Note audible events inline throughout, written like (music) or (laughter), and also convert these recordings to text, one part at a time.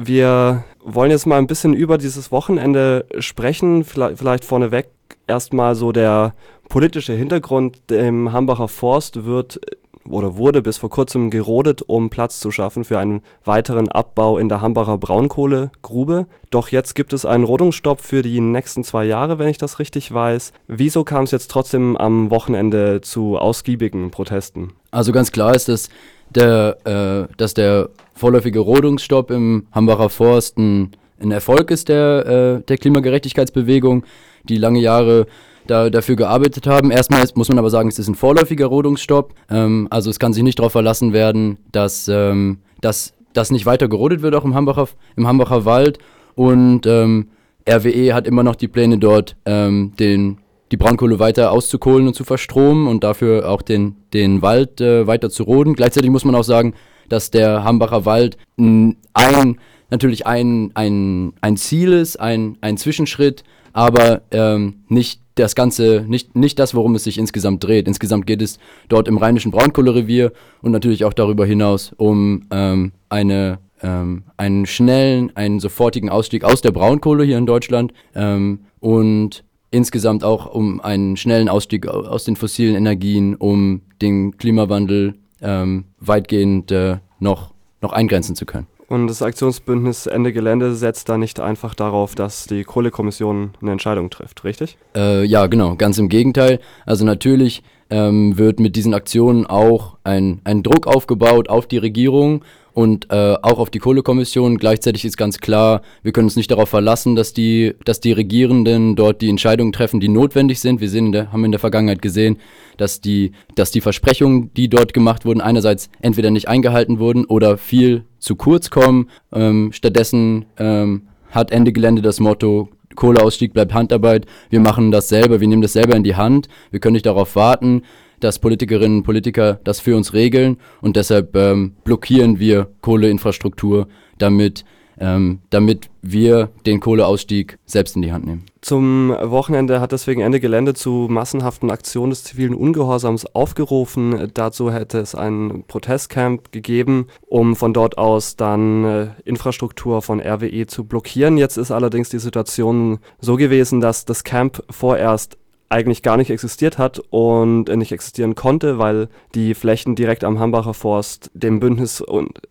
Wir wollen jetzt mal ein bisschen über dieses Wochenende sprechen. Vielleicht, vielleicht vorneweg erstmal so der politische Hintergrund. Im Hambacher Forst wird oder wurde bis vor kurzem gerodet, um Platz zu schaffen für einen weiteren Abbau in der Hambacher Braunkohlegrube. Doch jetzt gibt es einen Rodungsstopp für die nächsten zwei Jahre, wenn ich das richtig weiß. Wieso kam es jetzt trotzdem am Wochenende zu ausgiebigen Protesten? Also ganz klar ist, dass der, äh, dass der vorläufige Rodungsstopp im Hambacher Forst ein, Erfolg ist der, äh, der Klimagerechtigkeitsbewegung, die lange Jahre da, dafür gearbeitet haben. Erstmal muss man aber sagen, es ist ein vorläufiger Rodungsstopp. Ähm, also es kann sich nicht darauf verlassen werden, dass, ähm, dass das nicht weiter gerodet wird, auch im Hambacher, im Hambacher Wald. Und ähm, RWE hat immer noch die Pläne dort, ähm, den, die Braunkohle weiter auszukohlen und zu verstromen und dafür auch den, den Wald äh, weiter zu roden. Gleichzeitig muss man auch sagen, dass der Hambacher Wald ein, natürlich ein, ein, ein Ziel ist, ein, ein Zwischenschritt, aber ähm, nicht das Ganze, nicht, nicht das, worum es sich insgesamt dreht. Insgesamt geht es dort im rheinischen Braunkohlerevier und natürlich auch darüber hinaus um ähm, eine, ähm, einen schnellen, einen sofortigen Ausstieg aus der Braunkohle hier in Deutschland ähm, und insgesamt auch um einen schnellen Ausstieg aus den fossilen Energien, um den Klimawandel ähm, weitgehend äh, noch, noch eingrenzen zu können. Und das Aktionsbündnis Ende Gelände setzt da nicht einfach darauf, dass die Kohlekommission eine Entscheidung trifft, richtig? Äh, ja, genau, ganz im Gegenteil. Also natürlich ähm, wird mit diesen Aktionen auch ein, ein Druck aufgebaut auf die Regierung und äh, auch auf die Kohlekommission. Gleichzeitig ist ganz klar, wir können uns nicht darauf verlassen, dass die, dass die Regierenden dort die Entscheidungen treffen, die notwendig sind. Wir sehen in der, haben in der Vergangenheit gesehen, dass die, dass die Versprechungen, die dort gemacht wurden, einerseits entweder nicht eingehalten wurden oder viel zu kurz kommen. Ähm, stattdessen ähm, hat Ende Gelände das Motto, Kohleausstieg bleibt Handarbeit. Wir machen das selber, wir nehmen das selber in die Hand. Wir können nicht darauf warten dass Politikerinnen und Politiker das für uns regeln und deshalb ähm, blockieren wir Kohleinfrastruktur, damit, ähm, damit wir den Kohleausstieg selbst in die Hand nehmen. Zum Wochenende hat deswegen Ende Gelände zu massenhaften Aktionen des zivilen Ungehorsams aufgerufen. Dazu hätte es ein Protestcamp gegeben, um von dort aus dann äh, Infrastruktur von RWE zu blockieren. Jetzt ist allerdings die Situation so gewesen, dass das Camp vorerst eigentlich gar nicht existiert hat und nicht existieren konnte, weil die Flächen direkt am Hambacher Forst dem Bündnis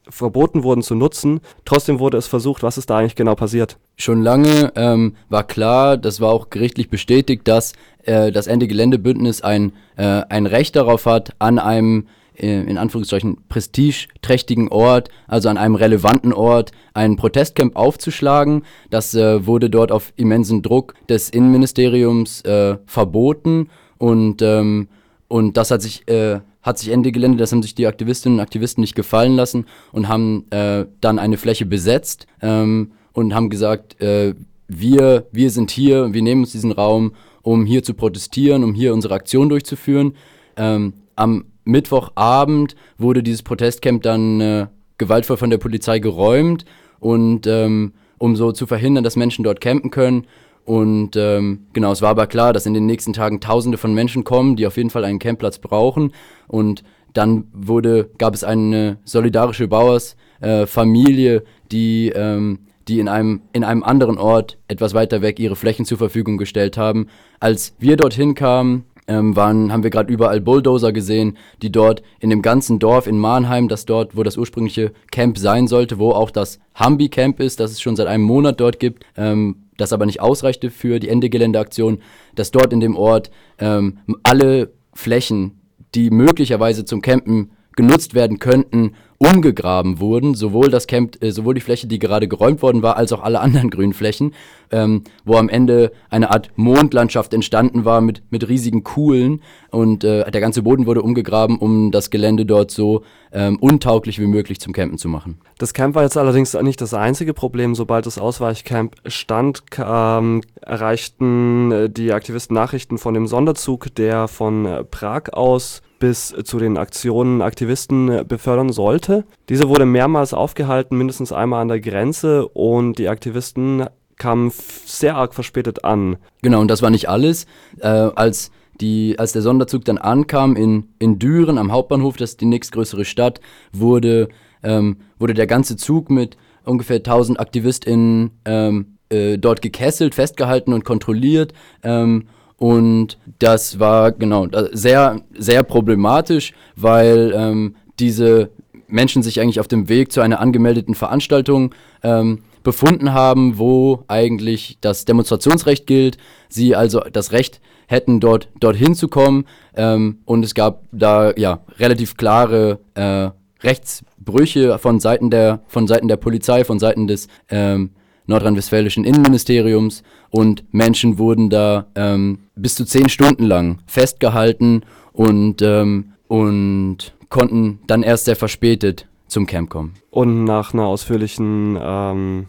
verboten wurden zu nutzen. Trotzdem wurde es versucht. Was ist da eigentlich genau passiert? Schon lange ähm, war klar, das war auch gerichtlich bestätigt, dass äh, das Ende Geländebündnis ein, äh, ein Recht darauf hat, an einem äh, in Anführungszeichen prestigeträchtigen Ort, also an einem relevanten Ort, ein Protestcamp aufzuschlagen. Das äh, wurde dort auf immensen Druck des Innenministeriums äh, verboten und, ähm, und das hat sich, äh, hat sich Ende Gelände, das haben sich die Aktivistinnen und Aktivisten nicht gefallen lassen und haben äh, dann eine Fläche besetzt ähm, und haben gesagt, äh, wir, wir sind hier, wir nehmen uns diesen Raum, um hier zu protestieren, um hier unsere Aktion durchzuführen. Ähm, am Mittwochabend wurde dieses Protestcamp dann äh, gewaltvoll von der Polizei geräumt und ähm, um so zu verhindern, dass Menschen dort campen können. Und ähm, genau, es war aber klar, dass in den nächsten Tagen Tausende von Menschen kommen, die auf jeden Fall einen Campplatz brauchen. Und dann wurde, gab es eine solidarische Bauersfamilie, äh, die, ähm, die in einem, in einem anderen Ort etwas weiter weg ihre Flächen zur Verfügung gestellt haben. Als wir dorthin kamen, ähm, waren, haben wir gerade überall Bulldozer gesehen, die dort in dem ganzen Dorf in Mannheim, das dort, wo das ursprüngliche Camp sein sollte, wo auch das Humby Camp ist, das es schon seit einem Monat dort gibt, ähm, das aber nicht ausreichte für die Ende Geländeaktion, dass dort in dem Ort ähm, alle Flächen, die möglicherweise zum Campen genutzt werden könnten, umgegraben wurden, sowohl das Camp, äh, sowohl die Fläche, die gerade geräumt worden war, als auch alle (laughs) anderen grünen Flächen, ähm, wo am Ende eine Art Mondlandschaft entstanden war mit, mit riesigen Kuhlen und äh, der ganze Boden wurde umgegraben, um das Gelände dort so ähm, untauglich wie möglich zum Campen zu machen. Das Camp war jetzt allerdings nicht das einzige Problem. Sobald das Ausweichcamp stand, ähm, erreichten äh, die Aktivisten Nachrichten von dem Sonderzug, der von äh, Prag aus bis zu den Aktionen Aktivisten befördern sollte. Diese wurde mehrmals aufgehalten, mindestens einmal an der Grenze und die Aktivisten kamen sehr arg verspätet an. Genau, und das war nicht alles. Äh, als, die, als der Sonderzug dann ankam in, in Düren am Hauptbahnhof, das ist die nächstgrößere Stadt, wurde, ähm, wurde der ganze Zug mit ungefähr 1000 AktivistInnen ähm, äh, dort gekesselt, festgehalten und kontrolliert. Ähm, und das war genau sehr, sehr problematisch, weil ähm, diese Menschen sich eigentlich auf dem Weg zu einer angemeldeten Veranstaltung ähm, befunden haben, wo eigentlich das Demonstrationsrecht gilt, sie also das Recht hätten, dort dorthin zu kommen. Ähm, und es gab da ja relativ klare äh, Rechtsbrüche von Seiten der von Seiten der Polizei, von Seiten des ähm, nordrhein-westfälischen Innenministeriums und Menschen wurden da ähm, bis zu zehn Stunden lang festgehalten und, ähm, und konnten dann erst sehr verspätet zum Camp kommen. Und nach einer ausführlichen ähm,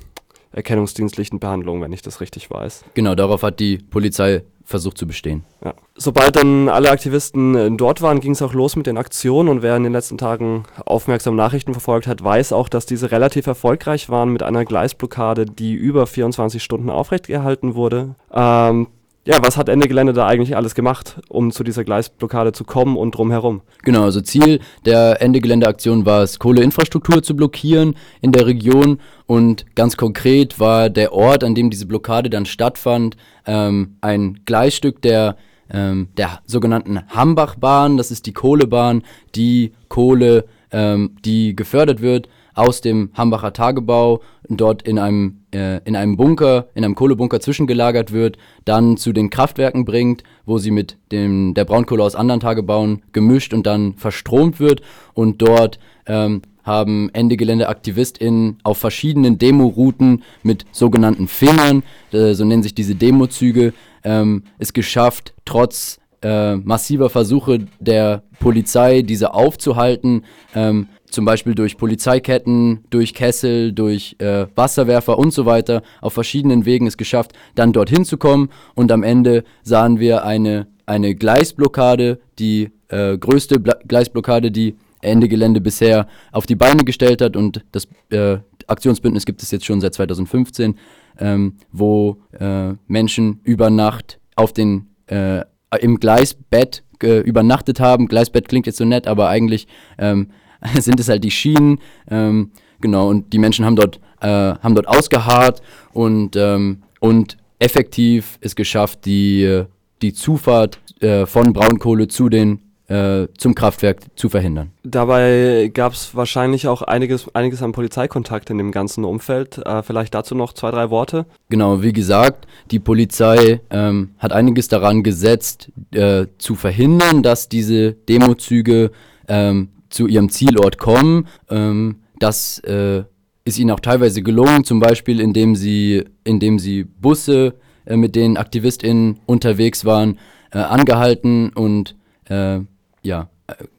erkennungsdienstlichen Behandlung, wenn ich das richtig weiß. Genau, darauf hat die Polizei versucht zu bestehen. Ja. Sobald dann alle Aktivisten äh, dort waren, ging es auch los mit den Aktionen und wer in den letzten Tagen aufmerksam Nachrichten verfolgt hat, weiß auch, dass diese relativ erfolgreich waren mit einer Gleisblockade, die über 24 Stunden aufrechtgehalten wurde. Ähm, ja, was hat Ende Gelände da eigentlich alles gemacht, um zu dieser Gleisblockade zu kommen und drumherum? Genau, also Ziel der Ende Gelände-Aktion war es, Kohleinfrastruktur zu blockieren in der Region und ganz konkret war der Ort, an dem diese Blockade dann stattfand, ähm, ein Gleisstück der ähm, der sogenannten Hambachbahn, das ist die Kohlebahn, die Kohle, ähm, die gefördert wird aus dem Hambacher Tagebau dort in einem, äh, in einem Bunker, in einem Kohlebunker zwischengelagert wird, dann zu den Kraftwerken bringt, wo sie mit dem, der Braunkohle aus anderen Tagebauen gemischt und dann verstromt wird. Und dort ähm, haben Ende Gelände AktivistInnen auf verschiedenen Demorouten mit sogenannten Fingern, äh, so nennen sich diese Demozüge, ähm, es geschafft, trotz äh, massiver Versuche der Polizei, diese aufzuhalten, ähm, zum Beispiel durch Polizeiketten, durch Kessel, durch äh, Wasserwerfer und so weiter, auf verschiedenen Wegen es geschafft, dann dorthin zu kommen. Und am Ende sahen wir eine, eine Gleisblockade, die äh, größte Bla Gleisblockade, die Ende Gelände bisher auf die Beine gestellt hat. Und das äh, Aktionsbündnis gibt es jetzt schon seit 2015, ähm, wo äh, Menschen über Nacht auf den, äh, im Gleisbett übernachtet haben. Gleisbett klingt jetzt so nett, aber eigentlich ähm, (laughs) sind es halt die Schienen. Ähm, genau, und die Menschen haben dort, äh, haben dort ausgeharrt und, ähm, und effektiv es geschafft, die, die Zufahrt äh, von Braunkohle zu den äh, zum Kraftwerk zu verhindern. Dabei gab es wahrscheinlich auch einiges, einiges an Polizeikontakt in dem ganzen Umfeld. Äh, vielleicht dazu noch zwei, drei Worte. Genau, wie gesagt, die Polizei ähm, hat einiges daran gesetzt, äh, zu verhindern, dass diese Demozüge ähm, zu ihrem Zielort kommen. Ähm, das äh, ist ihnen auch teilweise gelungen, zum Beispiel indem sie, indem sie Busse, äh, mit denen AktivistInnen unterwegs waren, äh, angehalten und äh, ja,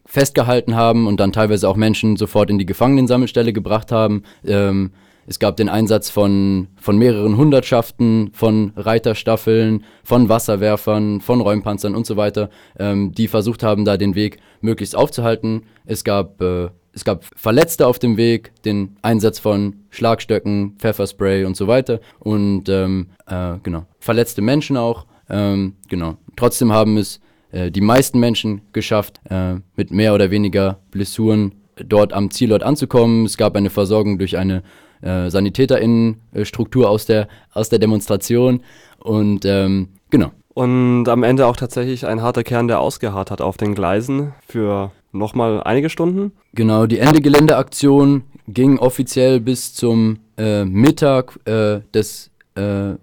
festgehalten haben und dann teilweise auch Menschen sofort in die Gefangenensammelstelle gebracht haben. Ähm, es gab den Einsatz von, von mehreren Hundertschaften, von Reiterstaffeln, von Wasserwerfern, von Räumpanzern und so weiter, ähm, die versucht haben, da den Weg möglichst aufzuhalten. Es gab, äh, es gab Verletzte auf dem Weg, den Einsatz von Schlagstöcken, Pfefferspray und so weiter. Und ähm, äh, genau, verletzte Menschen auch. Ähm, genau. Trotzdem haben es äh, die meisten Menschen geschafft, äh, mit mehr oder weniger Blessuren dort am Zielort anzukommen. Es gab eine Versorgung durch eine äh, SanitäterInnen-Struktur aus der, aus der Demonstration. Und ähm, genau. Und am Ende auch tatsächlich ein harter Kern, der ausgeharrt hat auf den Gleisen für nochmal einige Stunden. Genau, die Ende-Gelände-Aktion ging offiziell bis zum äh, Mittag äh, des äh, äh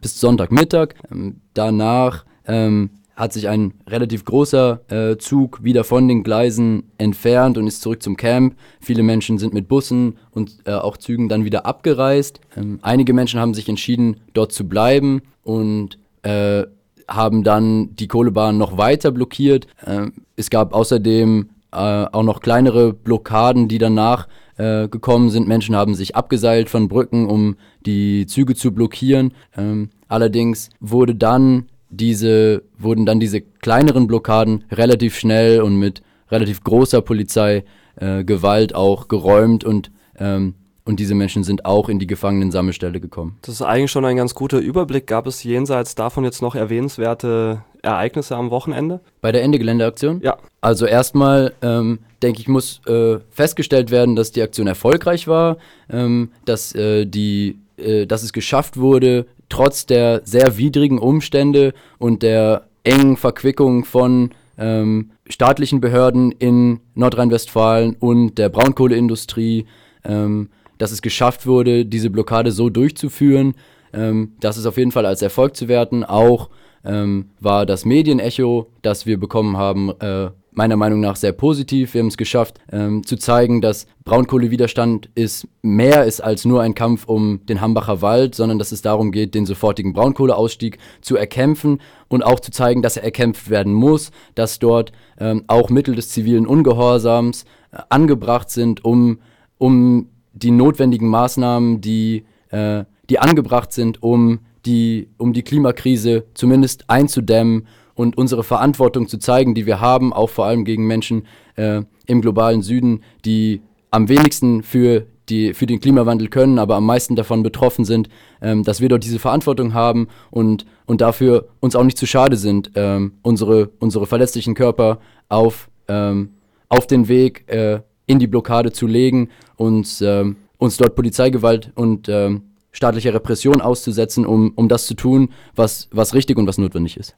bis Sonntagmittag. Ähm, danach ähm, hat sich ein relativ großer äh, Zug wieder von den Gleisen entfernt und ist zurück zum Camp. Viele Menschen sind mit Bussen und äh, auch Zügen dann wieder abgereist. Ähm, einige Menschen haben sich entschieden, dort zu bleiben und äh, haben dann die Kohlebahn noch weiter blockiert. Ähm, es gab außerdem äh, auch noch kleinere Blockaden, die danach äh, gekommen sind. Menschen haben sich abgeseilt von Brücken, um die Züge zu blockieren. Ähm, allerdings wurde dann diese, wurden dann diese kleineren Blockaden relativ schnell und mit relativ großer Polizeigewalt äh, auch geräumt und ähm, und diese Menschen sind auch in die Gefangenensammelstelle gekommen. Das ist eigentlich schon ein ganz guter Überblick. Gab es jenseits davon jetzt noch erwähnenswerte Ereignisse am Wochenende? Bei der Ende Geländeaktion? Ja. Also erstmal, ähm, denke ich, muss äh, festgestellt werden, dass die Aktion erfolgreich war, ähm, dass, äh, die, äh, dass es geschafft wurde, trotz der sehr widrigen Umstände und der engen Verquickung von ähm, staatlichen Behörden in Nordrhein-Westfalen und der Braunkohleindustrie, ähm, dass es geschafft wurde, diese Blockade so durchzuführen. Ähm, das ist auf jeden Fall als Erfolg zu werten. Auch ähm, war das Medienecho, das wir bekommen haben, äh, meiner Meinung nach sehr positiv. Wir haben es geschafft, ähm, zu zeigen, dass Braunkohlewiderstand ist, mehr ist als nur ein Kampf um den Hambacher Wald, sondern dass es darum geht, den sofortigen Braunkohleausstieg zu erkämpfen und auch zu zeigen, dass er erkämpft werden muss, dass dort ähm, auch Mittel des zivilen Ungehorsams äh, angebracht sind, um, um die notwendigen Maßnahmen, die, äh, die angebracht sind, um die, um die Klimakrise zumindest einzudämmen und unsere Verantwortung zu zeigen, die wir haben, auch vor allem gegen Menschen äh, im globalen Süden, die am wenigsten für, die, für den Klimawandel können, aber am meisten davon betroffen sind, ähm, dass wir dort diese Verantwortung haben und, und dafür uns auch nicht zu schade sind, ähm, unsere, unsere verletzlichen Körper auf, ähm, auf den Weg äh, in die Blockade zu legen und ähm, uns dort Polizeigewalt und ähm, staatliche Repression auszusetzen, um, um das zu tun, was, was richtig und was notwendig ist.